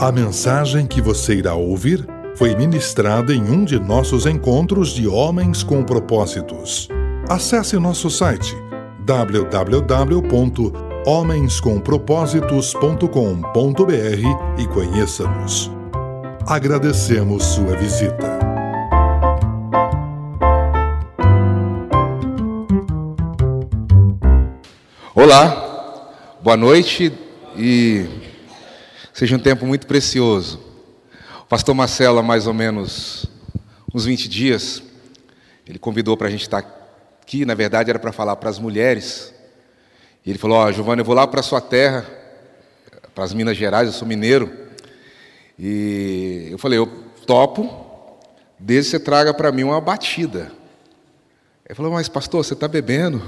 A mensagem que você irá ouvir foi ministrada em um de nossos encontros de Homens com Propósitos. Acesse nosso site www.homenscompropósitos.com.br e conheça-nos. Agradecemos sua visita. Olá, boa noite e seja um tempo muito precioso. O pastor Marcelo, há mais ou menos uns 20 dias, ele convidou para a gente estar aqui, na verdade era para falar para as mulheres. E ele falou: Ó, oh, eu vou lá para a sua terra, para as Minas Gerais, eu sou mineiro. E eu falei: Eu topo, desde que você traga para mim uma batida. Ele falou: Mas, pastor, você está bebendo?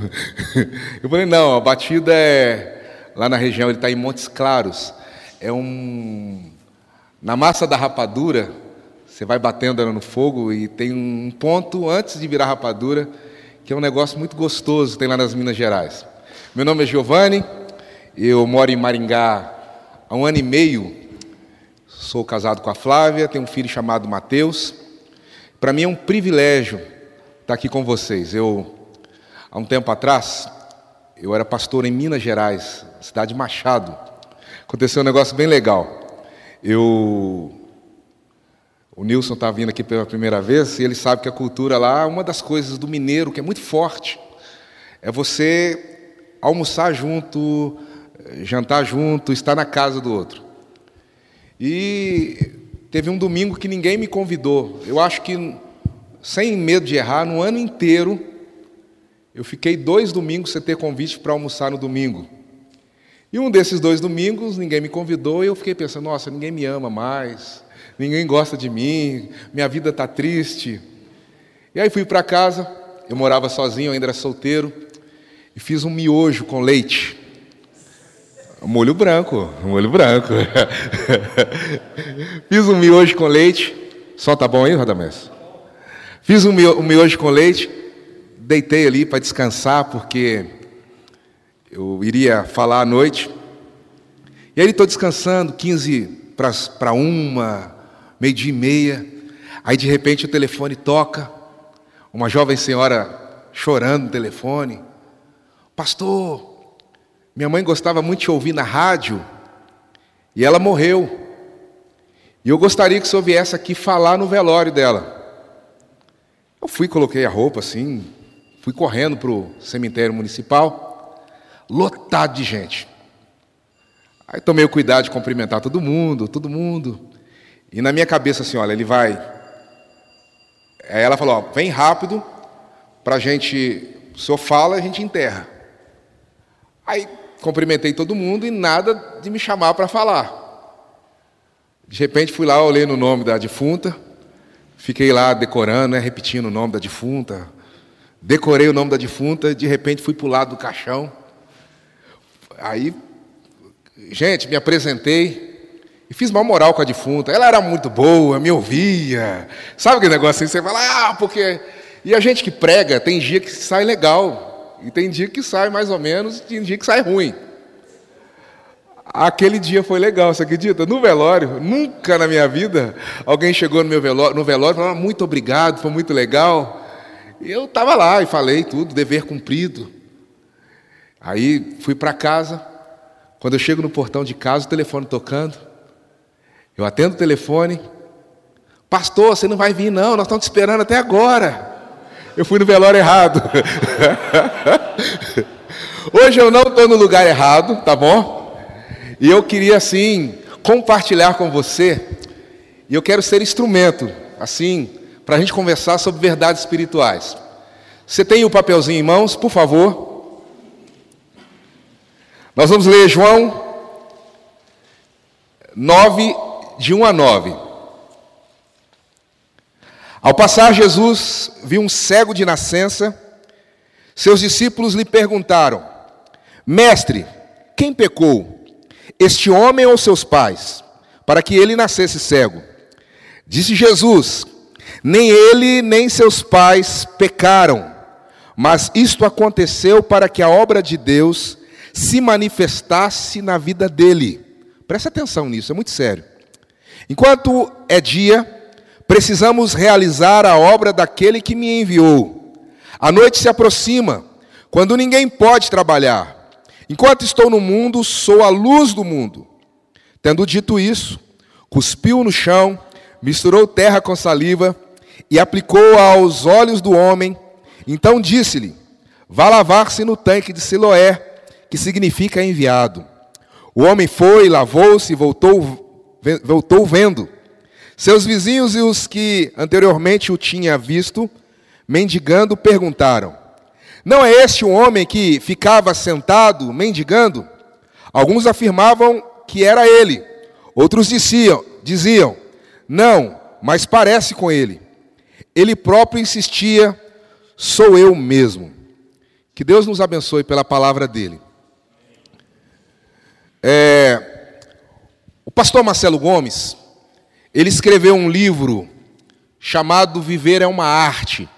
Eu falei: Não, a batida é. Lá na região, ele está em Montes Claros. É um. Na massa da rapadura, você vai batendo ela no fogo e tem um ponto antes de virar rapadura, que é um negócio muito gostoso, tem lá nas Minas Gerais. Meu nome é Giovanni, eu moro em Maringá há um ano e meio, sou casado com a Flávia, tenho um filho chamado Mateus. Para mim é um privilégio estar aqui com vocês. Eu, há um tempo atrás, eu era pastor em Minas Gerais, cidade de Machado. Aconteceu um negócio bem legal. Eu, o Nilson está vindo aqui pela primeira vez e ele sabe que a cultura lá, uma das coisas do mineiro que é muito forte, é você almoçar junto, jantar junto, estar na casa do outro. E teve um domingo que ninguém me convidou. Eu acho que, sem medo de errar, no ano inteiro, eu fiquei dois domingos sem ter convite para almoçar no domingo. E um desses dois domingos, ninguém me convidou e eu fiquei pensando: nossa, ninguém me ama mais, ninguém gosta de mim, minha vida está triste. E aí fui para casa, eu morava sozinho, ainda era solteiro e fiz um miojo com leite. Molho branco, molho branco. fiz um miojo com leite. Só tá bom aí, Radamés? Fiz um miojo com leite, deitei ali para descansar, porque eu iria falar à noite. E aí estou descansando, 15 para uma, meio-dia e meia. Aí de repente o telefone toca, uma jovem senhora chorando no telefone. Pastor, minha mãe gostava muito de ouvir na rádio e ela morreu. E eu gostaria que o senhor viesse aqui falar no velório dela. Eu fui, coloquei a roupa assim, fui correndo para o cemitério municipal, lotado de gente. Aí tomei o cuidado de cumprimentar todo mundo, todo mundo. E na minha cabeça assim, olha, ele vai. Aí ela falou, ó, vem rápido, para a gente, o senhor fala, a gente enterra. Aí cumprimentei todo mundo e nada de me chamar para falar. De repente fui lá, olhei no nome da defunta, fiquei lá decorando, né, repetindo o nome da defunta. Decorei o nome da defunta, de repente fui para o lado do caixão. Aí, gente, me apresentei e fiz mal moral com a defunta. Ela era muito boa, me ouvia. Sabe aquele negócio assim? Você fala, ah, porque. E a gente que prega, tem dia que sai legal. E tem dia que sai mais ou menos, e tem dia que sai ruim. Aquele dia foi legal, você acredita? No velório, nunca na minha vida alguém chegou no meu velório, no velório e falou: ah, muito obrigado, foi muito legal. E eu estava lá e falei tudo, dever cumprido. Aí fui para casa. Quando eu chego no portão de casa, o telefone tocando. Eu atendo o telefone. Pastor, você não vai vir, não, nós estamos te esperando até agora. Eu fui no velório errado. Hoje eu não estou no lugar errado, tá bom? E eu queria, assim, compartilhar com você. E eu quero ser instrumento, assim, para a gente conversar sobre verdades espirituais. Você tem o papelzinho em mãos, por favor. Nós vamos ler João 9, de 1 a 9. Ao passar, Jesus viu um cego de nascença. Seus discípulos lhe perguntaram: Mestre, quem pecou? Este homem ou seus pais? Para que ele nascesse cego. Disse Jesus: Nem ele nem seus pais pecaram, mas isto aconteceu para que a obra de Deus se manifestasse na vida dele. Presta atenção nisso, é muito sério. Enquanto é dia, precisamos realizar a obra daquele que me enviou. A noite se aproxima, quando ninguém pode trabalhar. Enquanto estou no mundo, sou a luz do mundo. Tendo dito isso, cuspiu no chão, misturou terra com saliva e aplicou aos olhos do homem. Então disse-lhe: Vá lavar-se no tanque de Siloé, que significa enviado. O homem foi, lavou-se e voltou, voltou vendo. Seus vizinhos e os que anteriormente o tinham visto, mendigando, perguntaram: Não é este o homem que ficava sentado, mendigando? Alguns afirmavam que era ele. Outros diziam, diziam: Não, mas parece com ele. Ele próprio insistia: Sou eu mesmo. Que Deus nos abençoe pela palavra dele. É, o pastor Marcelo Gomes, ele escreveu um livro chamado Viver é uma Arte.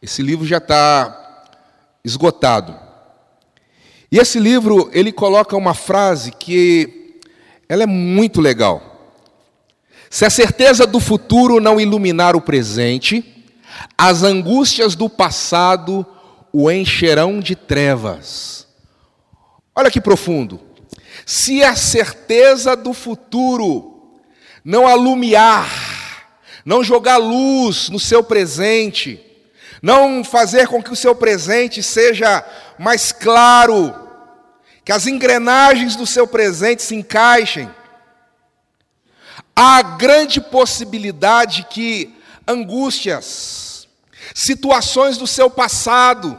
Esse livro já está esgotado. E esse livro, ele coloca uma frase que ela é muito legal. Se a certeza do futuro não iluminar o presente, as angústias do passado o encherão de trevas. Olha que profundo. Se a certeza do futuro não alumiar, não jogar luz no seu presente, não fazer com que o seu presente seja mais claro, que as engrenagens do seu presente se encaixem, há grande possibilidade que angústias, situações do seu passado,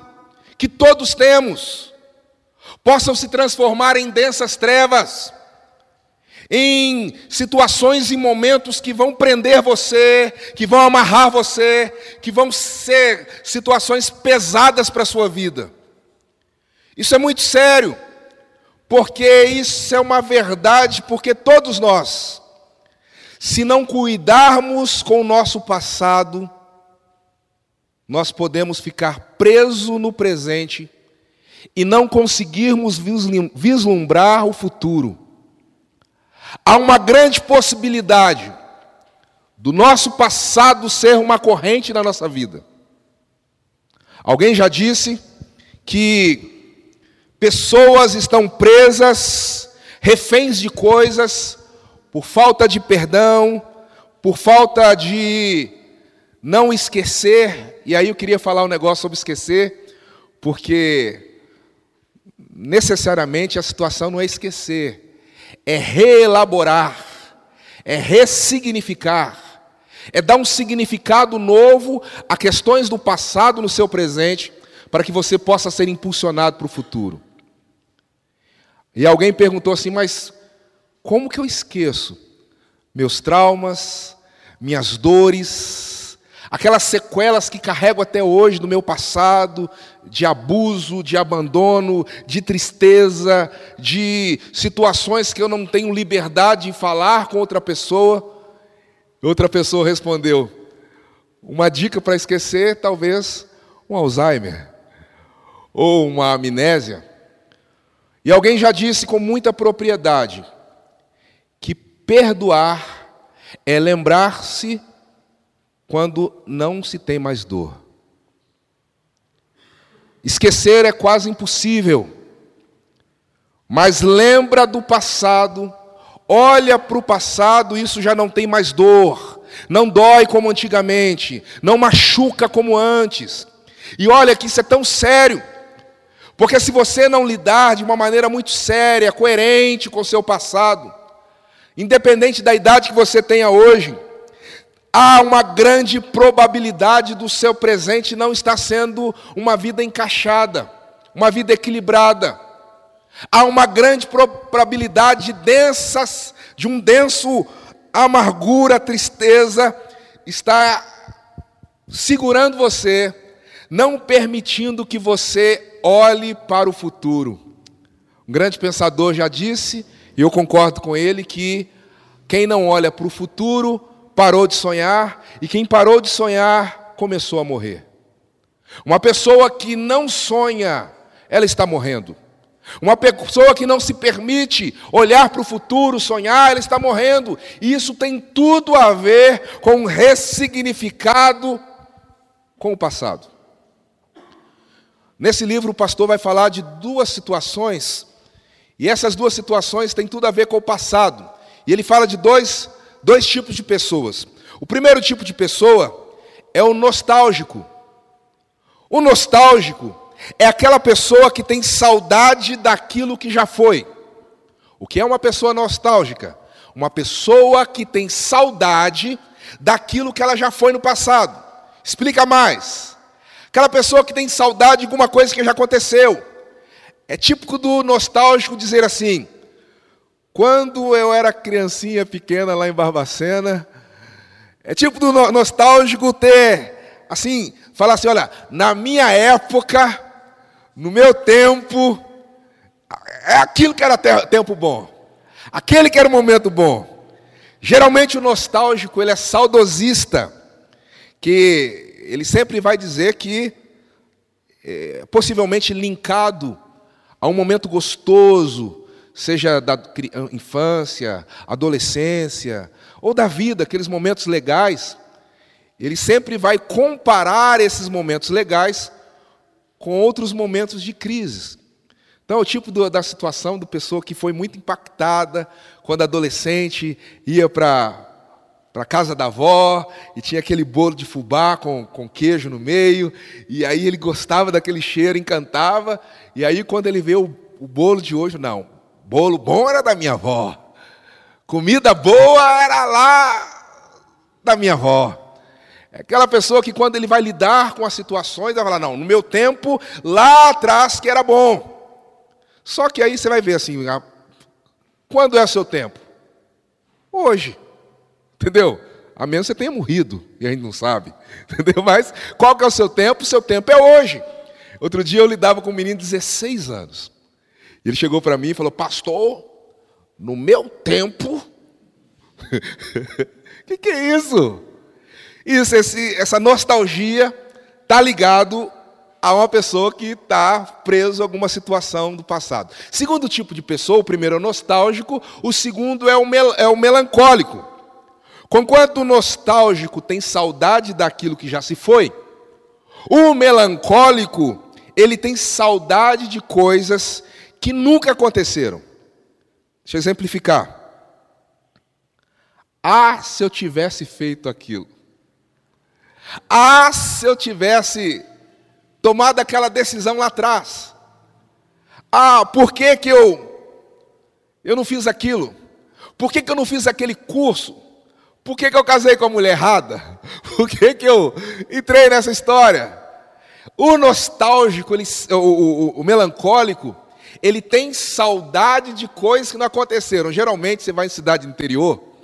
que todos temos, possam se transformar em densas trevas, em situações e momentos que vão prender você, que vão amarrar você, que vão ser situações pesadas para a sua vida. Isso é muito sério, porque isso é uma verdade, porque todos nós, se não cuidarmos com o nosso passado, nós podemos ficar presos no presente e não conseguirmos vislumbrar o futuro. Há uma grande possibilidade do nosso passado ser uma corrente na nossa vida. Alguém já disse que pessoas estão presas, reféns de coisas, por falta de perdão, por falta de não esquecer. E aí eu queria falar um negócio sobre esquecer, porque necessariamente a situação não é esquecer, é reelaborar, é ressignificar, é dar um significado novo a questões do passado no seu presente, para que você possa ser impulsionado para o futuro. E alguém perguntou assim, mas como que eu esqueço meus traumas, minhas dores, aquelas sequelas que carrego até hoje do meu passado, de abuso, de abandono, de tristeza, de situações que eu não tenho liberdade de falar com outra pessoa. Outra pessoa respondeu: uma dica para esquecer, talvez um Alzheimer ou uma amnésia. E alguém já disse com muita propriedade que perdoar é lembrar-se quando não se tem mais dor. Esquecer é quase impossível, mas lembra do passado, olha para o passado, isso já não tem mais dor, não dói como antigamente, não machuca como antes. E olha que isso é tão sério, porque se você não lidar de uma maneira muito séria, coerente com o seu passado, independente da idade que você tenha hoje, há uma grande probabilidade do seu presente não estar sendo uma vida encaixada, uma vida equilibrada. Há uma grande probabilidade de densas, de um denso amargura, tristeza está segurando você, não permitindo que você olhe para o futuro. Um grande pensador já disse, e eu concordo com ele, que quem não olha para o futuro parou de sonhar, e quem parou de sonhar começou a morrer. Uma pessoa que não sonha, ela está morrendo. Uma pessoa que não se permite olhar para o futuro, sonhar, ela está morrendo. E isso tem tudo a ver com um ressignificado com o passado. Nesse livro, o pastor vai falar de duas situações, e essas duas situações têm tudo a ver com o passado. E ele fala de dois, dois tipos de pessoas. O primeiro tipo de pessoa é o nostálgico. O nostálgico é aquela pessoa que tem saudade daquilo que já foi. O que é uma pessoa nostálgica? Uma pessoa que tem saudade daquilo que ela já foi no passado. Explica mais. Aquela pessoa que tem saudade de alguma coisa que já aconteceu. É típico do nostálgico dizer assim: quando eu era criancinha pequena lá em Barbacena, é tipo do nostálgico ter, assim, falar assim: olha, na minha época, no meu tempo, é aquilo que era tempo bom, aquele que era momento bom. Geralmente o nostálgico, ele é saudosista, que ele sempre vai dizer que, é, possivelmente linkado a um momento gostoso, seja da infância, adolescência, ou da vida, aqueles momentos legais, ele sempre vai comparar esses momentos legais com outros momentos de crise. Então, é o tipo do, da situação do pessoa que foi muito impactada quando adolescente ia para para casa da avó e tinha aquele bolo de fubá com, com queijo no meio, e aí ele gostava daquele cheiro, encantava, e aí quando ele vê o, o bolo de hoje, não, bolo bom era da minha avó, comida boa era lá da minha avó. É aquela pessoa que quando ele vai lidar com as situações, vai falar, não, no meu tempo, lá atrás que era bom. Só que aí você vai ver assim, quando é o seu tempo? Hoje. Entendeu? A menos você tenha morrido e a gente não sabe. Entendeu? Mas qual que é o seu tempo? O seu tempo é hoje. Outro dia eu lidava com um menino de 16 anos. Ele chegou para mim e falou: Pastor, no meu tempo. O que, que é isso? Isso, esse, essa nostalgia está ligado a uma pessoa que está preso a alguma situação do passado. Segundo tipo de pessoa, o primeiro é o nostálgico, o segundo é o, mel, é o melancólico. Conquanto o nostálgico tem saudade daquilo que já se foi, o melancólico, ele tem saudade de coisas que nunca aconteceram. Deixa eu exemplificar. Ah, se eu tivesse feito aquilo. Ah, se eu tivesse tomado aquela decisão lá atrás. Ah, por que, que eu, eu não fiz aquilo? Por que, que eu não fiz aquele curso? Por que, que eu casei com a mulher errada? Por que, que eu entrei nessa história? O nostálgico, ele, o, o, o melancólico, ele tem saudade de coisas que não aconteceram. Geralmente você vai em cidade interior,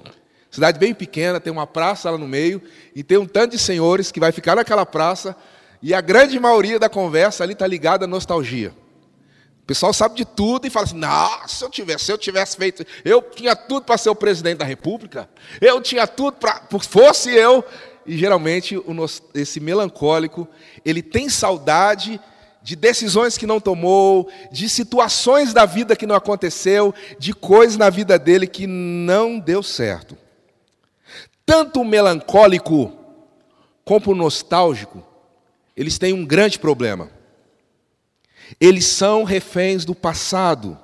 Cidade bem pequena, tem uma praça lá no meio, e tem um tanto de senhores que vai ficar naquela praça, e a grande maioria da conversa ali está ligada à nostalgia. O pessoal sabe de tudo e fala assim: não, se eu tivesse, se eu tivesse feito, eu tinha tudo para ser o presidente da república, eu tinha tudo para. Fosse eu. E geralmente esse melancólico, ele tem saudade de decisões que não tomou, de situações da vida que não aconteceu, de coisas na vida dele que não deu certo. Tanto o melancólico como o nostálgico, eles têm um grande problema. Eles são reféns do passado,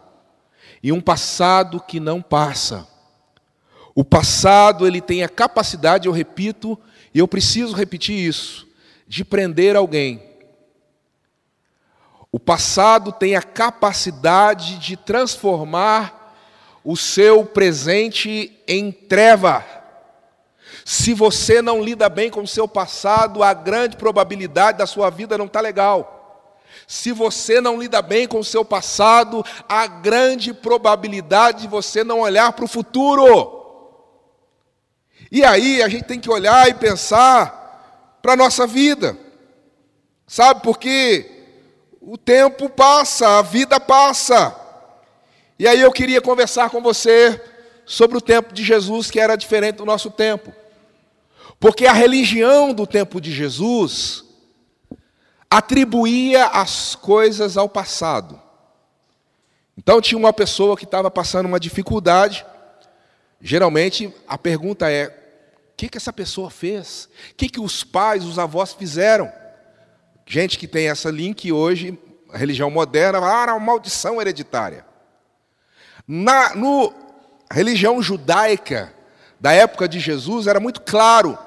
e um passado que não passa. O passado, ele tem a capacidade, eu repito, e eu preciso repetir isso, de prender alguém. O passado tem a capacidade de transformar o seu presente em treva. Se você não lida bem com o seu passado, a grande probabilidade da sua vida não está legal. Se você não lida bem com o seu passado, a grande probabilidade de você não olhar para o futuro. E aí a gente tem que olhar e pensar para a nossa vida. Sabe por quê? O tempo passa, a vida passa. E aí eu queria conversar com você sobre o tempo de Jesus, que era diferente do nosso tempo. Porque a religião do tempo de Jesus atribuía as coisas ao passado. Então tinha uma pessoa que estava passando uma dificuldade. Geralmente a pergunta é: o que, que essa pessoa fez? O que, que os pais, os avós fizeram? Gente que tem essa link hoje, a religião moderna, ah, maldição hereditária. Na no, religião judaica da época de Jesus era muito claro,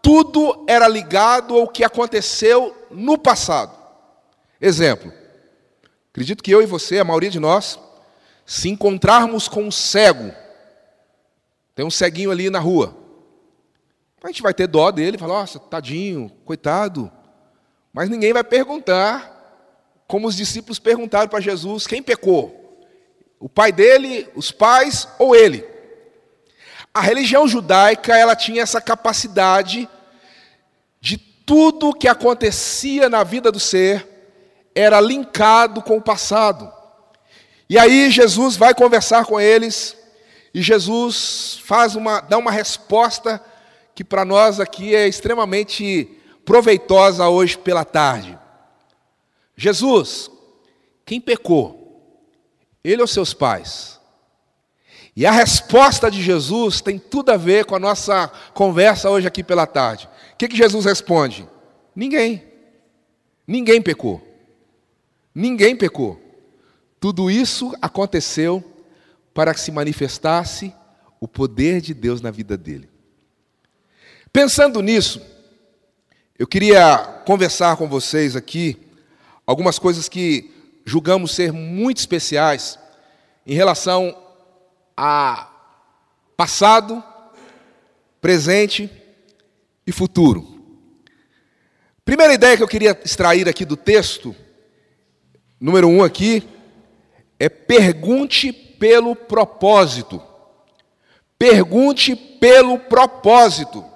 tudo era ligado ao que aconteceu no passado. Exemplo, acredito que eu e você, a maioria de nós, se encontrarmos com um cego, tem um ceguinho ali na rua, a gente vai ter dó dele, falar, nossa, tadinho, coitado, mas ninguém vai perguntar, como os discípulos perguntaram para Jesus: quem pecou? O pai dele, os pais ou ele? A religião judaica ela tinha essa capacidade de tudo que acontecia na vida do ser era linkado com o passado. E aí Jesus vai conversar com eles e Jesus faz uma dá uma resposta que para nós aqui é extremamente proveitosa hoje pela tarde. Jesus, quem pecou? Ele ou seus pais? E a resposta de Jesus tem tudo a ver com a nossa conversa hoje aqui pela tarde. O que, que Jesus responde? Ninguém. Ninguém pecou. Ninguém pecou. Tudo isso aconteceu para que se manifestasse o poder de Deus na vida dele. Pensando nisso, eu queria conversar com vocês aqui algumas coisas que julgamos ser muito especiais em relação a passado, presente e futuro. Primeira ideia que eu queria extrair aqui do texto, número um aqui, é pergunte pelo propósito. Pergunte pelo propósito.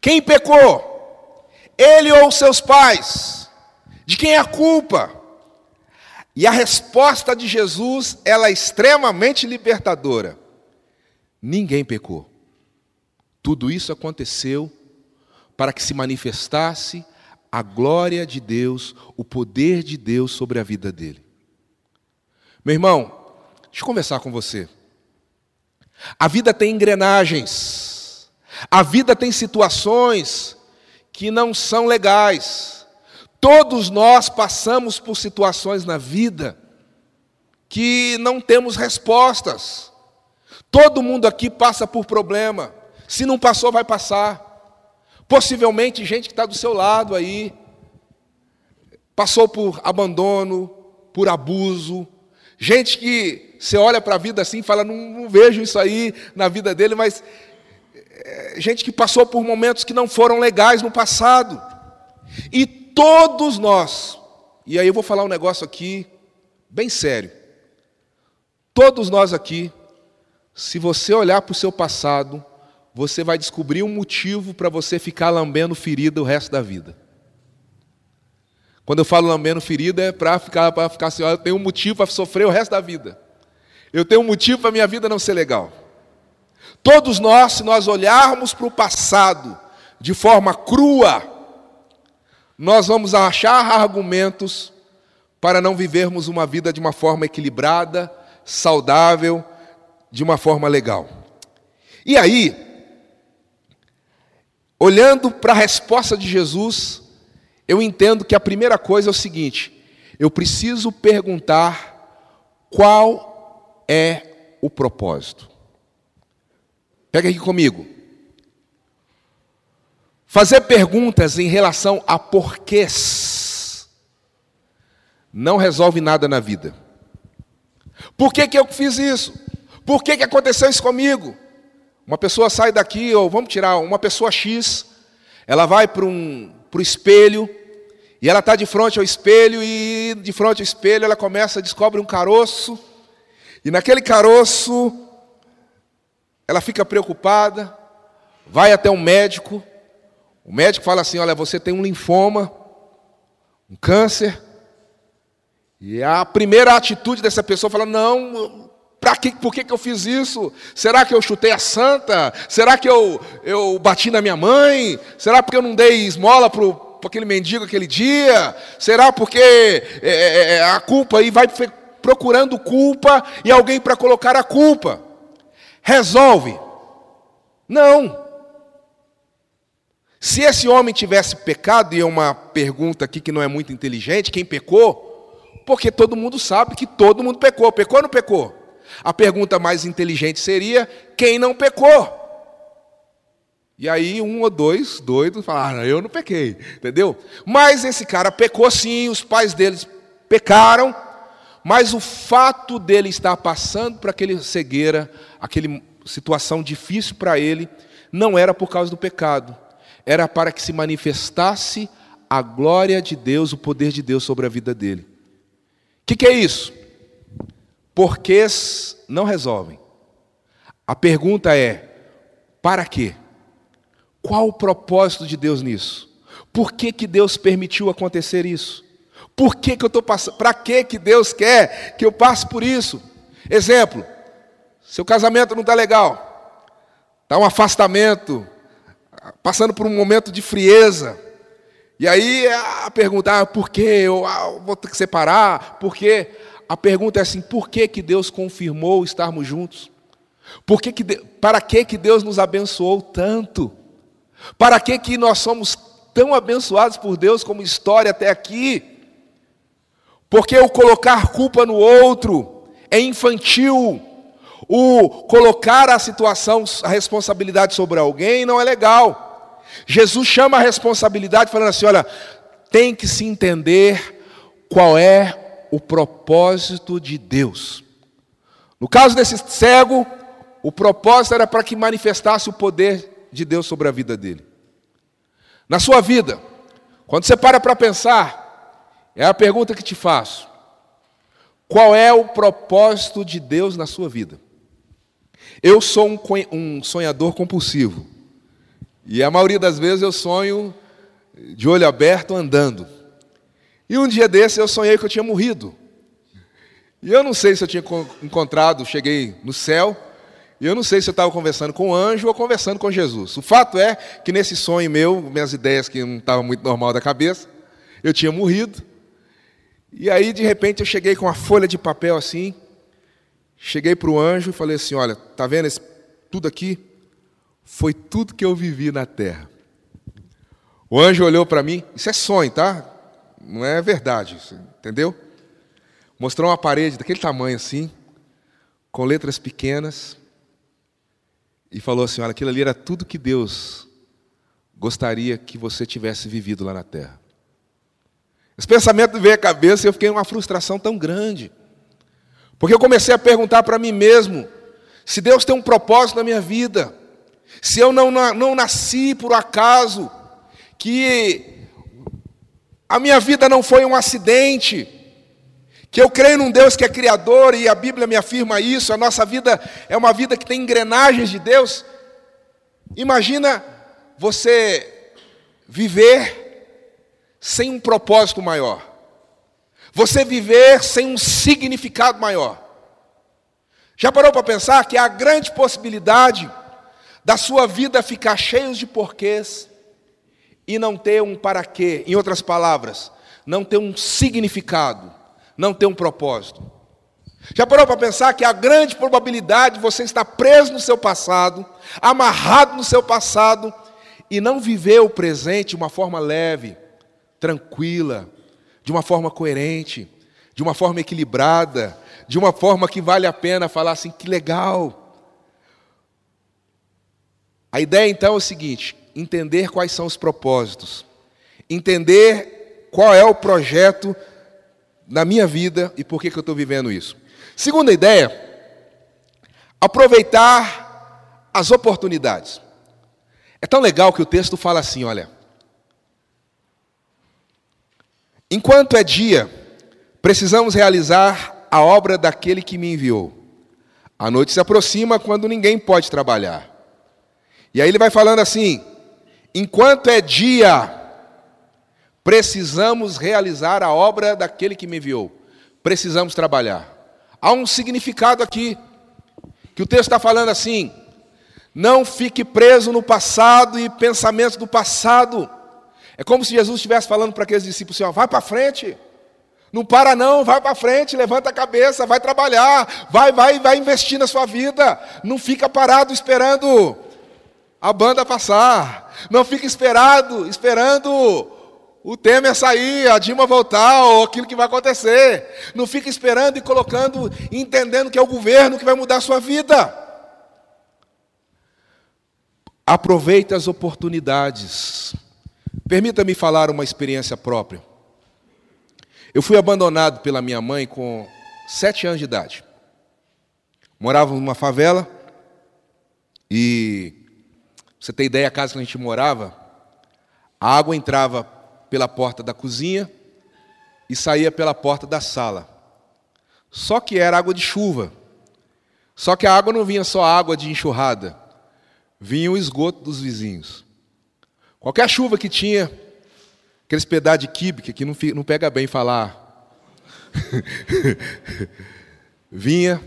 Quem pecou? Ele ou seus pais? De quem é a culpa? E a resposta de Jesus, ela é extremamente libertadora. Ninguém pecou. Tudo isso aconteceu para que se manifestasse a glória de Deus, o poder de Deus sobre a vida dele. Meu irmão, deixa eu conversar com você. A vida tem engrenagens, a vida tem situações que não são legais. Todos nós passamos por situações na vida que não temos respostas. Todo mundo aqui passa por problema. Se não passou, vai passar. Possivelmente, gente que está do seu lado aí, passou por abandono, por abuso. Gente que você olha para a vida assim e fala: não, não, vejo isso aí na vida dele, mas gente que passou por momentos que não foram legais no passado. E Todos nós, e aí eu vou falar um negócio aqui bem sério. Todos nós aqui, se você olhar para o seu passado, você vai descobrir um motivo para você ficar lambendo ferida o resto da vida. Quando eu falo lambendo ferida, é para ficar, ficar assim, ó, eu tenho um motivo para sofrer o resto da vida. Eu tenho um motivo para minha vida não ser legal. Todos nós, se nós olharmos para o passado de forma crua, nós vamos achar argumentos para não vivermos uma vida de uma forma equilibrada, saudável, de uma forma legal. E aí, olhando para a resposta de Jesus, eu entendo que a primeira coisa é o seguinte: eu preciso perguntar qual é o propósito. Pega aqui comigo. Fazer perguntas em relação a porquês não resolve nada na vida. Por que, que eu fiz isso? Por que, que aconteceu isso comigo? Uma pessoa sai daqui, ou vamos tirar uma pessoa X, ela vai para um, o espelho, e ela está de frente ao espelho, e de frente ao espelho ela começa, descobre um caroço, e naquele caroço ela fica preocupada, vai até um médico, o médico fala assim: olha, você tem um linfoma, um câncer. E a primeira atitude dessa pessoa fala: não, pra que, por que, que eu fiz isso? Será que eu chutei a santa? Será que eu, eu bati na minha mãe? Será porque eu não dei esmola para aquele mendigo aquele dia? Será porque é, é, a culpa aí vai procurando culpa e alguém para colocar a culpa. Resolve? Não. Se esse homem tivesse pecado, e é uma pergunta aqui que não é muito inteligente, quem pecou? Porque todo mundo sabe que todo mundo pecou. Pecou ou não pecou? A pergunta mais inteligente seria: quem não pecou? E aí um ou dois doidos falaram: ah, eu não pequei, entendeu? Mas esse cara pecou sim, os pais deles pecaram, mas o fato dele estar passando por aquele cegueira, aquela situação difícil para ele, não era por causa do pecado era para que se manifestasse a glória de Deus, o poder de Deus sobre a vida dele. O que, que é isso? Porquês não resolvem. A pergunta é: para quê? Qual o propósito de Deus nisso? Por que, que Deus permitiu acontecer isso? Por que, que eu estou passando? Para que, que Deus quer que eu passe por isso? Exemplo: seu casamento não está legal, está um afastamento, passando por um momento de frieza. E aí a pergunta, ah, por que eu ah, vou ter que separar? Por quê? A pergunta é assim, por que, que Deus confirmou estarmos juntos? Por que que para que, que Deus nos abençoou tanto? Para que, que nós somos tão abençoados por Deus como história até aqui? Porque o colocar culpa no outro é infantil. O colocar a situação, a responsabilidade sobre alguém não é legal. Jesus chama a responsabilidade falando assim: olha, tem que se entender qual é o propósito de Deus. No caso desse cego, o propósito era para que manifestasse o poder de Deus sobre a vida dele. Na sua vida, quando você para para pensar, é a pergunta que te faço: qual é o propósito de Deus na sua vida? Eu sou um sonhador compulsivo. E a maioria das vezes eu sonho de olho aberto andando. E um dia desse eu sonhei que eu tinha morrido. E eu não sei se eu tinha encontrado, cheguei no céu, e eu não sei se eu estava conversando com o anjo ou conversando com Jesus. O fato é que nesse sonho meu, minhas ideias que não estavam muito normal da cabeça, eu tinha morrido. E aí, de repente, eu cheguei com uma folha de papel assim, Cheguei para o anjo e falei assim: Olha, tá vendo esse, tudo aqui? Foi tudo que eu vivi na terra. O anjo olhou para mim, isso é sonho, tá? Não é verdade, entendeu? Mostrou uma parede daquele tamanho assim, com letras pequenas, e falou assim: Olha, aquilo ali era tudo que Deus gostaria que você tivesse vivido lá na terra. Esse pensamento veio à cabeça e eu fiquei numa frustração tão grande. Porque eu comecei a perguntar para mim mesmo: se Deus tem um propósito na minha vida, se eu não, não nasci por acaso, que a minha vida não foi um acidente, que eu creio num Deus que é criador e a Bíblia me afirma isso, a nossa vida é uma vida que tem engrenagens de Deus. Imagina você viver sem um propósito maior. Você viver sem um significado maior. Já parou para pensar que há grande possibilidade da sua vida ficar cheia de porquês e não ter um para quê? Em outras palavras, não ter um significado, não ter um propósito. Já parou para pensar que há grande probabilidade de você estar preso no seu passado, amarrado no seu passado e não viver o presente de uma forma leve, tranquila, de uma forma coerente, de uma forma equilibrada, de uma forma que vale a pena falar assim: que legal. A ideia então é o seguinte: entender quais são os propósitos, entender qual é o projeto na minha vida e por que, que eu estou vivendo isso. Segunda ideia, aproveitar as oportunidades. É tão legal que o texto fala assim: olha, Enquanto é dia, precisamos realizar a obra daquele que me enviou. A noite se aproxima quando ninguém pode trabalhar. E aí ele vai falando assim: enquanto é dia, precisamos realizar a obra daquele que me enviou. Precisamos trabalhar. Há um significado aqui, que o texto está falando assim: não fique preso no passado e pensamentos do passado. É como se Jesus estivesse falando para aqueles discípulos assim: ó, vai para frente, Não para não, vai para frente, levanta a cabeça, vai trabalhar, vai, vai, vai investir na sua vida. Não fica parado esperando a banda passar. Não fica esperado, esperando o Temer sair, a Dilma voltar, ou aquilo que vai acontecer. Não fica esperando e colocando, entendendo que é o governo que vai mudar a sua vida. Aproveite as oportunidades. Permita-me falar uma experiência própria. Eu fui abandonado pela minha mãe com sete anos de idade. Morava numa favela e, você tem ideia, a casa que a gente morava, a água entrava pela porta da cozinha e saía pela porta da sala. Só que era água de chuva. Só que a água não vinha só água de enxurrada, vinha o esgoto dos vizinhos. Qualquer chuva que tinha, aqueles pedaços de quibe, que não pega bem falar. vinha.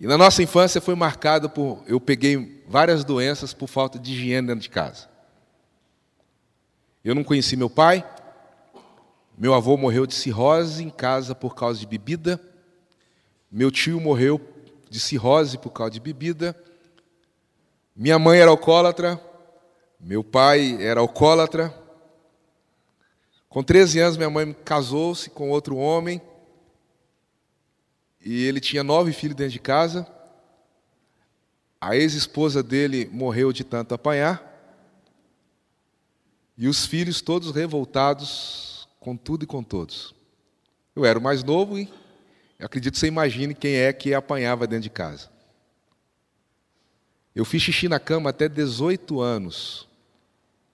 E na nossa infância foi marcada por. Eu peguei várias doenças por falta de higiene dentro de casa. Eu não conheci meu pai. Meu avô morreu de cirrose em casa por causa de bebida. Meu tio morreu de cirrose por causa de bebida. Minha mãe era alcoólatra. Meu pai era alcoólatra. Com 13 anos, minha mãe casou-se com outro homem. E ele tinha nove filhos dentro de casa. A ex-esposa dele morreu de tanto apanhar. E os filhos todos revoltados com tudo e com todos. Eu era o mais novo e acredito que você imagine quem é que apanhava dentro de casa. Eu fiz xixi na cama até 18 anos.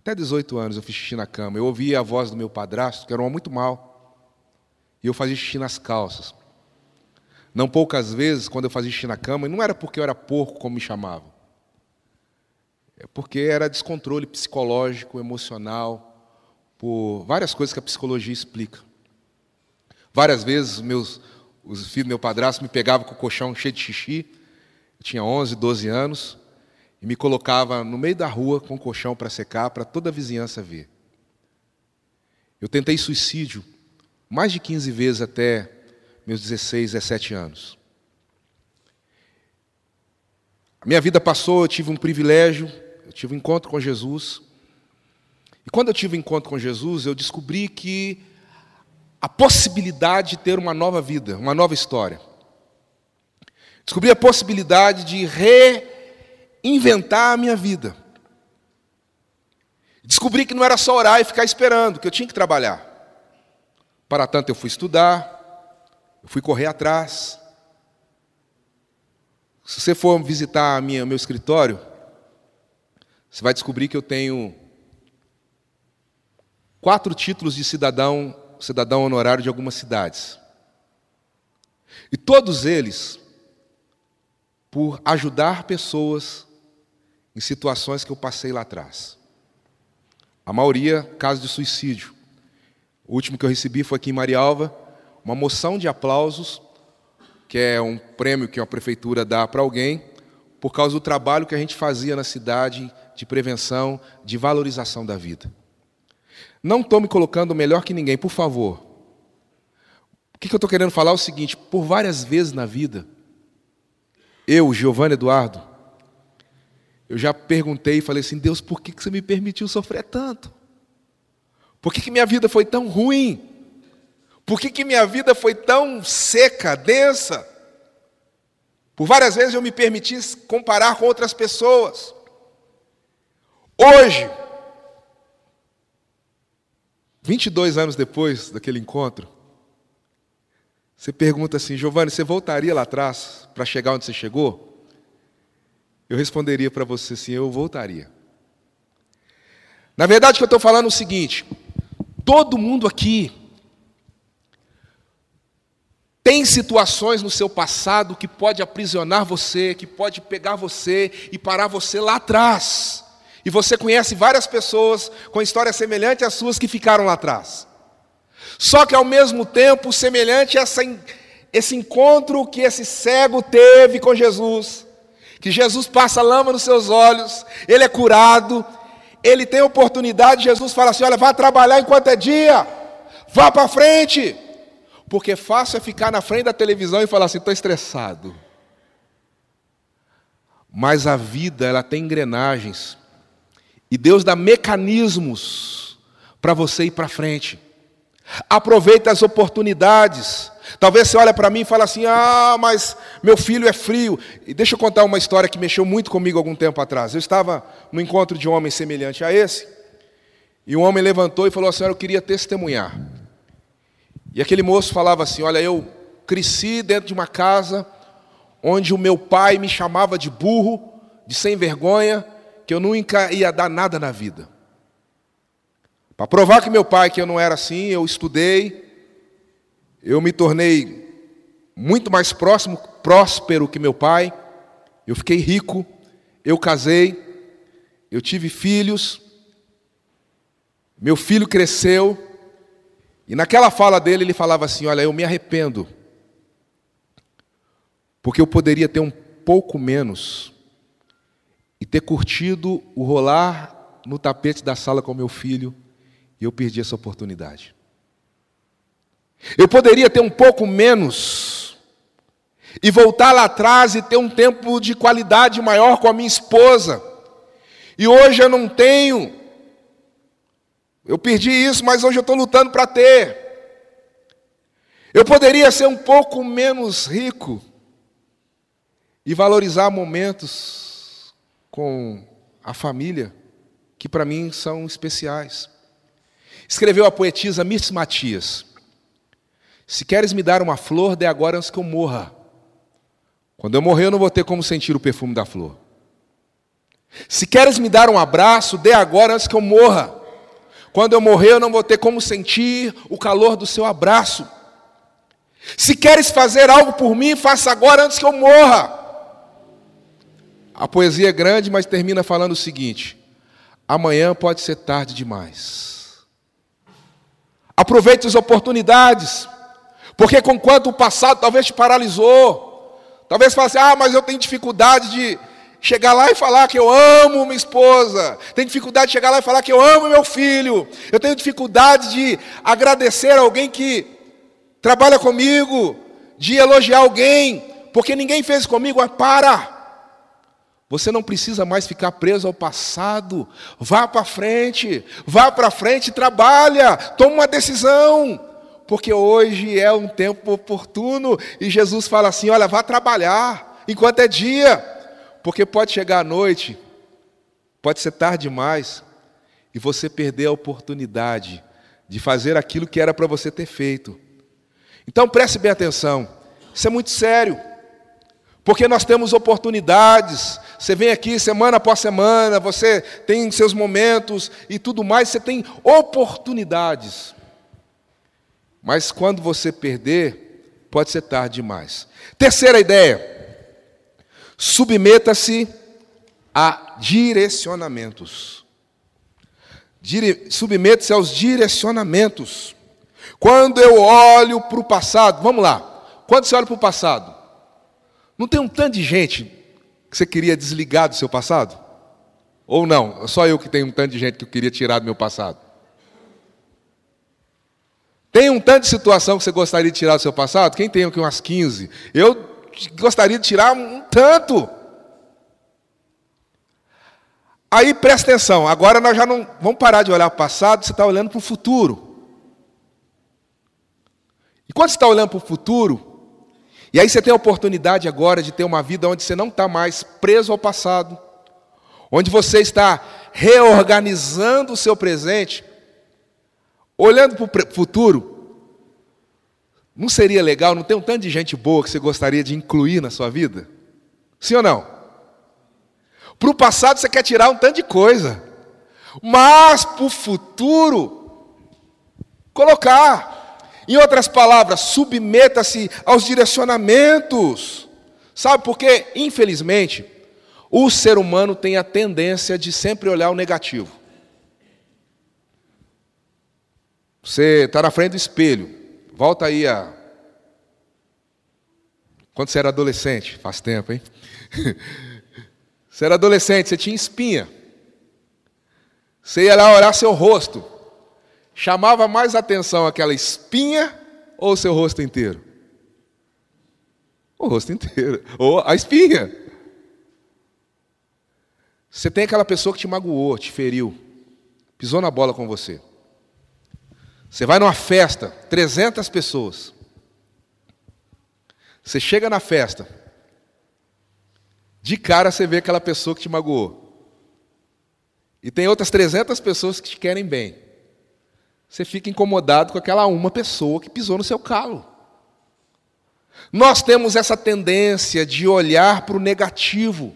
Até 18 anos eu fiz xixi na cama. Eu ouvia a voz do meu padrasto, que era um homem muito mal. E eu fazia xixi nas calças. Não poucas vezes, quando eu fazia xixi na cama, não era porque eu era porco, como me chamavam. É porque era descontrole psicológico, emocional, por várias coisas que a psicologia explica. Várias vezes meus, os filhos do meu padrasto me pegavam com o colchão cheio de xixi, eu tinha 11, 12 anos, e me colocava no meio da rua com o colchão para secar, para toda a vizinhança ver. Eu tentei suicídio mais de 15 vezes até meus 16, 17 anos. A minha vida passou, eu tive um privilégio, eu tive um encontro com Jesus. E quando eu tive um encontro com Jesus, eu descobri que a possibilidade de ter uma nova vida, uma nova história. Descobri a possibilidade de reinventar a minha vida. Descobri que não era só orar e ficar esperando, que eu tinha que trabalhar. Para tanto, eu fui estudar, eu fui correr atrás. Se você for visitar a minha, meu escritório, você vai descobrir que eu tenho quatro títulos de cidadão, cidadão honorário de algumas cidades. E todos eles por ajudar pessoas em situações que eu passei lá atrás. A maioria, casos de suicídio. O último que eu recebi foi aqui em Marialva, uma moção de aplausos, que é um prêmio que a prefeitura dá para alguém, por causa do trabalho que a gente fazia na cidade de prevenção, de valorização da vida. Não estou me colocando melhor que ninguém, por favor. O que, eu estou querendo falar é o seguinte: por várias vezes na vida, eu, Giovanni Eduardo, eu já perguntei e falei assim: Deus, por que, que você me permitiu sofrer tanto? Por que, que minha vida foi tão ruim? Por que, que minha vida foi tão seca, densa? Por várias vezes eu me permiti comparar com outras pessoas. Hoje, 22 anos depois daquele encontro, você pergunta assim, Giovanni, você voltaria lá atrás para chegar onde você chegou? Eu responderia para você assim, eu voltaria. Na verdade, o que eu estou falando é o seguinte: todo mundo aqui tem situações no seu passado que pode aprisionar você, que pode pegar você e parar você lá atrás. E você conhece várias pessoas com histórias semelhantes às suas que ficaram lá atrás. Só que ao mesmo tempo, semelhante a essa, esse encontro que esse cego teve com Jesus, que Jesus passa lama nos seus olhos, ele é curado, ele tem oportunidade, Jesus fala assim: olha, vá trabalhar enquanto é dia, vá para frente, Porque fácil é ficar na frente da televisão e falar assim: estou estressado. Mas a vida, ela tem engrenagens. E Deus dá mecanismos para você ir para frente. Aproveita as oportunidades. Talvez você olhe para mim e fale assim: "Ah, mas meu filho é frio". E deixa eu contar uma história que mexeu muito comigo algum tempo atrás. Eu estava no encontro de um homem semelhante a esse, e um homem levantou e falou assim: "Eu queria testemunhar". E aquele moço falava assim: "Olha, eu cresci dentro de uma casa onde o meu pai me chamava de burro, de sem vergonha, que eu nunca ia dar nada na vida. Para provar que meu pai que eu não era assim, eu estudei, eu me tornei muito mais próximo, próspero que meu pai. Eu fiquei rico, eu casei, eu tive filhos. Meu filho cresceu. E naquela fala dele ele falava assim: "Olha, eu me arrependo. Porque eu poderia ter um pouco menos e ter curtido o rolar no tapete da sala com meu filho e eu perdi essa oportunidade. Eu poderia ter um pouco menos e voltar lá atrás e ter um tempo de qualidade maior com a minha esposa. E hoje eu não tenho. Eu perdi isso, mas hoje eu estou lutando para ter. Eu poderia ser um pouco menos rico e valorizar momentos com a família, que para mim são especiais. Escreveu a poetisa Miss Matias: Se queres me dar uma flor, dê agora antes que eu morra. Quando eu morrer, eu não vou ter como sentir o perfume da flor. Se queres me dar um abraço, dê agora antes que eu morra. Quando eu morrer, eu não vou ter como sentir o calor do seu abraço. Se queres fazer algo por mim, faça agora antes que eu morra. A poesia é grande, mas termina falando o seguinte: amanhã pode ser tarde demais. Aproveite as oportunidades, porque conquanto o passado talvez te paralisou, talvez fale assim: ah, mas eu tenho dificuldade de chegar lá e falar que eu amo minha esposa, tenho dificuldade de chegar lá e falar que eu amo meu filho, eu tenho dificuldade de agradecer alguém que trabalha comigo, de elogiar alguém, porque ninguém fez comigo, mas para. Você não precisa mais ficar preso ao passado. Vá para frente, vá para frente, trabalha, toma uma decisão. Porque hoje é um tempo oportuno e Jesus fala assim: olha, vá trabalhar enquanto é dia, porque pode chegar a noite, pode ser tarde demais e você perder a oportunidade de fazer aquilo que era para você ter feito. Então preste bem atenção, isso é muito sério. Porque nós temos oportunidades. Você vem aqui semana após semana, você tem seus momentos e tudo mais, você tem oportunidades. Mas quando você perder, pode ser tarde demais. Terceira ideia: submeta-se a direcionamentos. Dire... Submeta-se aos direcionamentos. Quando eu olho para o passado, vamos lá. Quando você olha para o passado, não tem um tanto de gente que você queria desligar do seu passado? Ou não? Só eu que tenho um tanto de gente que eu queria tirar do meu passado. Tem um tanto de situação que você gostaria de tirar do seu passado? Quem tem aqui umas 15? Eu gostaria de tirar um tanto. Aí presta atenção, agora nós já não vamos parar de olhar para o passado, você está olhando para o futuro. E quando você está olhando para o futuro, e aí você tem a oportunidade agora de ter uma vida onde você não está mais preso ao passado, onde você está reorganizando o seu presente, olhando para o futuro. Não seria legal, não tem um tanto de gente boa que você gostaria de incluir na sua vida? Sim ou não? Para o passado você quer tirar um tanto de coisa, mas para o futuro, colocar. Em outras palavras, submeta-se aos direcionamentos. Sabe por quê? Infelizmente, o ser humano tem a tendência de sempre olhar o negativo. Você está na frente do espelho, volta aí a. Quando você era adolescente, faz tempo, hein? Você era adolescente, você tinha espinha. Você ia lá olhar seu rosto chamava mais atenção aquela espinha ou o seu rosto inteiro? O rosto inteiro. Ou a espinha. Você tem aquela pessoa que te magoou, te feriu, pisou na bola com você. Você vai numa festa, 300 pessoas. Você chega na festa, de cara você vê aquela pessoa que te magoou. E tem outras 300 pessoas que te querem bem. Você fica incomodado com aquela uma pessoa que pisou no seu calo. Nós temos essa tendência de olhar para o negativo.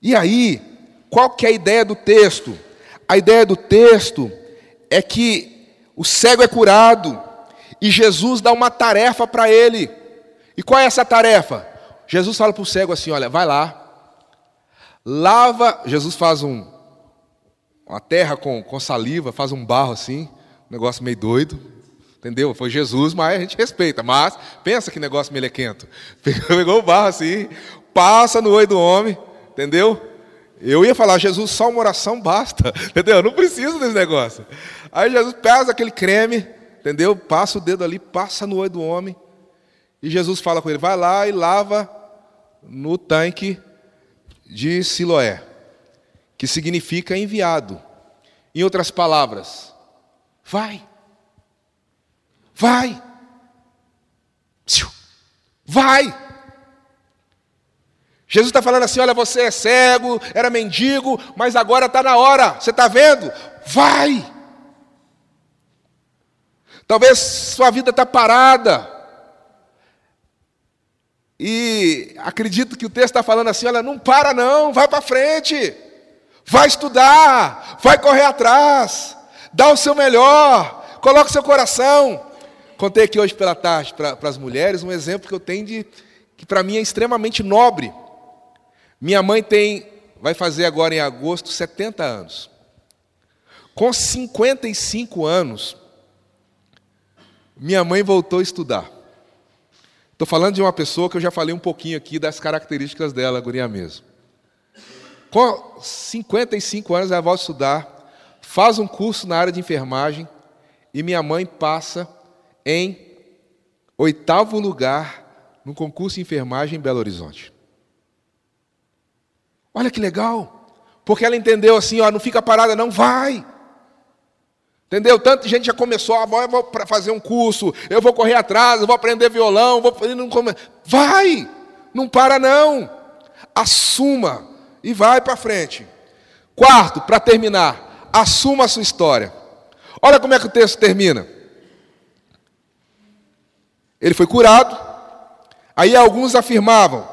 E aí, qual que é a ideia do texto? A ideia do texto é que o cego é curado e Jesus dá uma tarefa para ele. E qual é essa tarefa? Jesus fala para o cego assim: olha, vai lá, lava. Jesus faz um, uma terra com, com saliva, faz um barro assim, negócio meio doido. Entendeu? Foi Jesus, mas a gente respeita. Mas pensa que negócio melequento. Pegou o barro assim, passa no olho do homem, entendeu? Eu ia falar, Jesus, só uma oração basta, entendeu? Eu não preciso desse negócio. Aí Jesus pesa aquele creme, entendeu? Passa o dedo ali, passa no olho do homem. E Jesus fala com ele: vai lá e lava no tanque de Siloé, que significa enviado. Em outras palavras, vai. Vai. Vai. Jesus está falando assim: olha, você é cego, era mendigo, mas agora está na hora, você está vendo? Vai. Talvez sua vida está parada. E acredito que o texto está falando assim: olha, não para não, vai para frente, vai estudar, vai correr atrás, dá o seu melhor, coloque seu coração. Contei aqui hoje pela tarde para as mulheres um exemplo que eu tenho de que para mim é extremamente nobre. Minha mãe tem, vai fazer agora em agosto 70 anos. Com 55 anos, minha mãe voltou a estudar. Estou falando de uma pessoa que eu já falei um pouquinho aqui das características dela, guria mesmo. Com 55 anos, ela volta a estudar, faz um curso na área de enfermagem e minha mãe passa em oitavo lugar no concurso de enfermagem em Belo Horizonte. Olha que legal, porque ela entendeu assim, ó, não fica parada não, vai. Entendeu? Tanta gente já começou, ah, eu vou fazer um curso, eu vou correr atrás, eu vou aprender violão, vou não come... vai, não para não. Assuma e vai para frente. Quarto, para terminar, assuma a sua história. Olha como é que o texto termina. Ele foi curado. Aí alguns afirmavam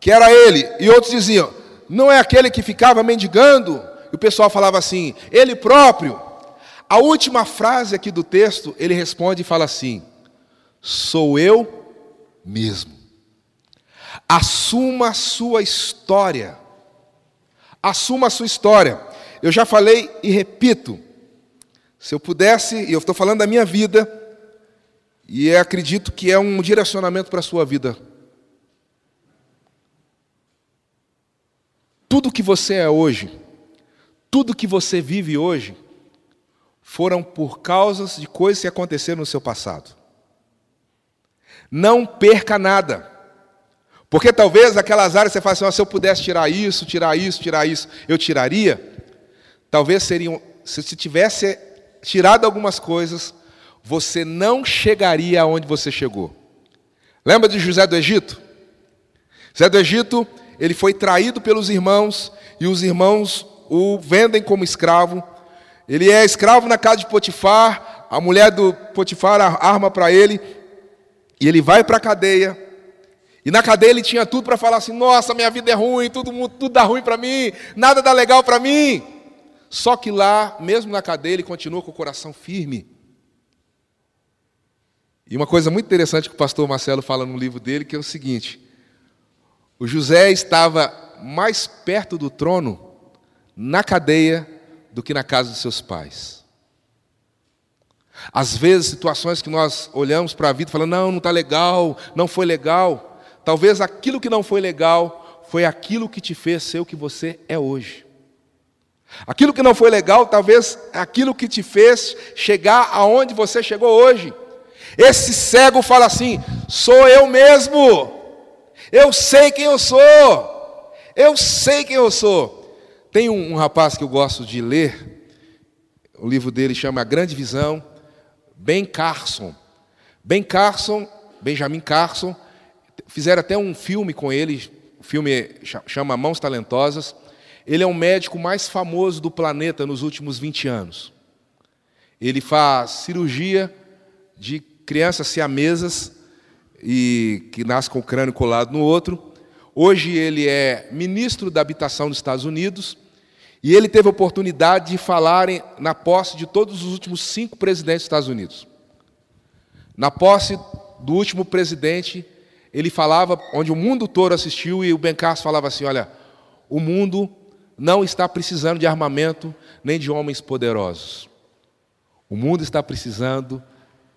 que era ele, e outros diziam: não é aquele que ficava mendigando. E o pessoal falava assim: ele próprio. A última frase aqui do texto, ele responde e fala assim: sou eu mesmo. Assuma a sua história. Assuma a sua história. Eu já falei e repito. Se eu pudesse, e eu estou falando da minha vida, e acredito que é um direcionamento para a sua vida. Tudo que você é hoje, tudo que você vive hoje, foram por causas de coisas que aconteceram no seu passado. Não perca nada. Porque talvez aquelas áreas você fala assim, oh, se eu pudesse tirar isso, tirar isso, tirar isso, eu tiraria. Talvez seriam, se tivesse tirado algumas coisas, você não chegaria aonde você chegou. Lembra de José do Egito? José do Egito, ele foi traído pelos irmãos e os irmãos o vendem como escravo. Ele é escravo na casa de Potifar, a mulher do Potifar arma para ele e ele vai para a cadeia. E na cadeia ele tinha tudo para falar assim: "Nossa, minha vida é ruim, tudo tudo dá ruim para mim, nada dá legal para mim". Só que lá, mesmo na cadeia, ele continua com o coração firme. E uma coisa muito interessante que o pastor Marcelo fala no livro dele, que é o seguinte: o José estava mais perto do trono na cadeia do que na casa dos seus pais. Às vezes, situações que nós olhamos para a vida falando, não, não está legal, não foi legal. Talvez aquilo que não foi legal foi aquilo que te fez ser o que você é hoje. Aquilo que não foi legal, talvez aquilo que te fez chegar aonde você chegou hoje. Esse cego fala assim: sou eu mesmo, eu sei quem eu sou, eu sei quem eu sou. Tem um, um rapaz que eu gosto de ler, o livro dele chama A Grande Visão, Ben Carson. Ben Carson, Benjamin Carson, fizeram até um filme com ele, o filme chama Mãos Talentosas. Ele é o médico mais famoso do planeta nos últimos 20 anos. Ele faz cirurgia de crianças siamesas e que nascem com o crânio colado no outro. Hoje ele é ministro da habitação dos Estados Unidos e ele teve a oportunidade de falar na posse de todos os últimos cinco presidentes dos Estados Unidos. Na posse do último presidente, ele falava, onde o mundo todo assistiu, e o Ben Carson falava assim: olha, o mundo não está precisando de armamento nem de homens poderosos. O mundo está precisando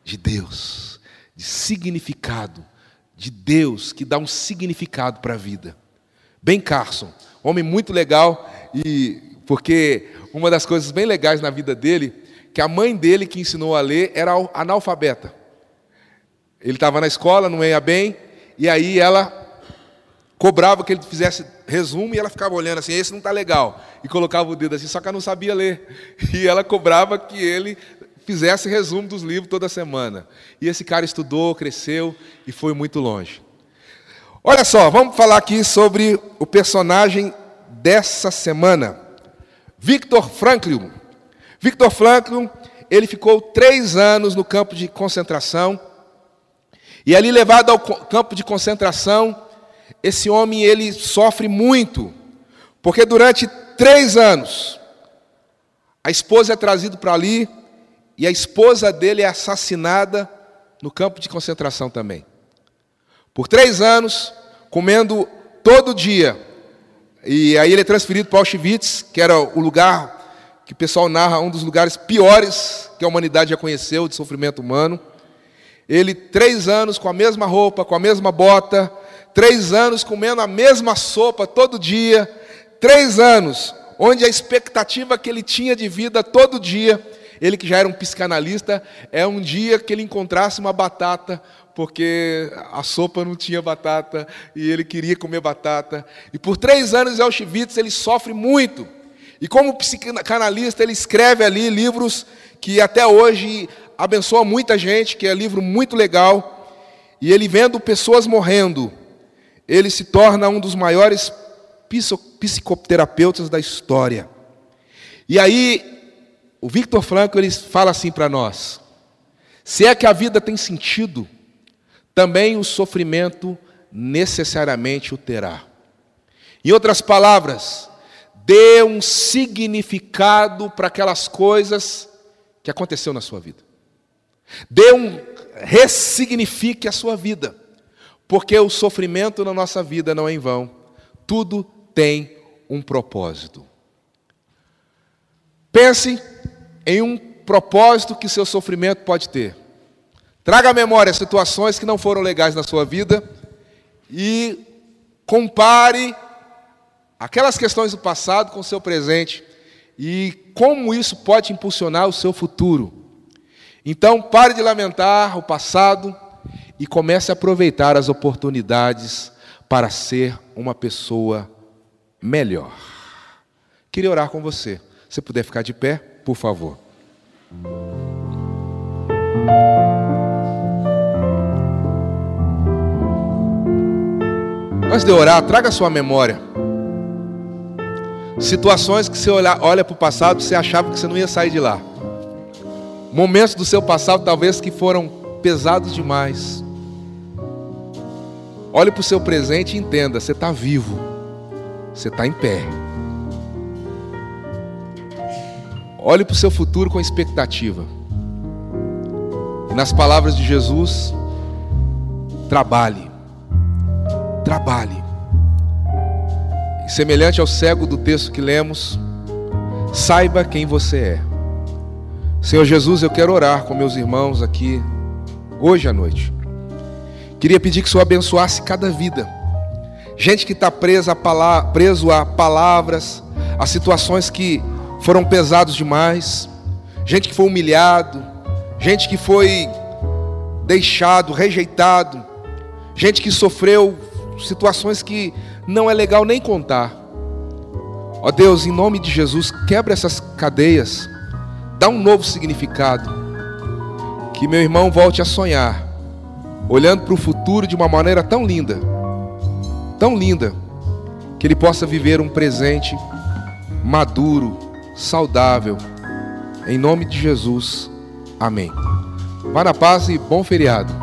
de Deus, de significado, de Deus que dá um significado para a vida. Ben Carson, homem muito legal e porque uma das coisas bem legais na vida dele, que a mãe dele que ensinou a ler era analfabeta. Ele estava na escola, não ia bem, e aí ela cobrava que ele fizesse resumo e ela ficava olhando assim, esse não está legal, e colocava o dedo assim, só que ela não sabia ler. E ela cobrava que ele fizesse resumo dos livros toda semana. E esse cara estudou, cresceu e foi muito longe. Olha só, vamos falar aqui sobre o personagem dessa semana, Victor Franklin. Victor Franklin, ele ficou três anos no campo de concentração. E ali levado ao campo de concentração, esse homem ele sofre muito, porque durante três anos a esposa é trazida para ali e a esposa dele é assassinada no campo de concentração também. Por três anos, comendo todo dia. E aí ele é transferido para Auschwitz, que era o lugar que o pessoal narra, um dos lugares piores que a humanidade já conheceu de sofrimento humano. Ele, três anos com a mesma roupa, com a mesma bota, três anos comendo a mesma sopa todo dia, três anos onde a expectativa que ele tinha de vida todo dia ele que já era um psicanalista, é um dia que ele encontrasse uma batata, porque a sopa não tinha batata e ele queria comer batata. E por três anos Auschwitz ele sofre muito. E como psicanalista, ele escreve ali livros que até hoje abençoa muita gente, que é livro muito legal. E ele vendo pessoas morrendo, ele se torna um dos maiores psicoterapeutas da história. E aí o Victor Franco ele fala assim para nós: se é que a vida tem sentido, também o sofrimento necessariamente o terá. Em outras palavras, dê um significado para aquelas coisas que aconteceu na sua vida. Dê um ressignifique a sua vida, porque o sofrimento na nossa vida não é em vão. Tudo tem um propósito. Pense em um propósito que seu sofrimento pode ter. Traga à memória situações que não foram legais na sua vida e compare aquelas questões do passado com o seu presente e como isso pode impulsionar o seu futuro. Então, pare de lamentar o passado e comece a aproveitar as oportunidades para ser uma pessoa melhor. Queria orar com você. Se puder ficar de pé por favor. Antes de orar, traga a sua memória. Situações que você olha, olha para o passado, você achava que você não ia sair de lá. Momentos do seu passado, talvez que foram pesados demais. Olhe para o seu presente e entenda: você está vivo, você está em pé. Olhe para o seu futuro com expectativa. E nas palavras de Jesus, trabalhe. Trabalhe. E semelhante ao cego do texto que lemos, saiba quem você é. Senhor Jesus, eu quero orar com meus irmãos aqui hoje à noite. Queria pedir que o Senhor abençoasse cada vida. Gente que está presa a preso a palavras, a situações que foram pesados demais, gente que foi humilhado, gente que foi deixado, rejeitado, gente que sofreu situações que não é legal nem contar. Ó Deus, em nome de Jesus, quebra essas cadeias, dá um novo significado. Que meu irmão volte a sonhar, olhando para o futuro de uma maneira tão linda, tão linda, que ele possa viver um presente maduro, saudável. Em nome de Jesus, amém. Vá na paz e bom feriado.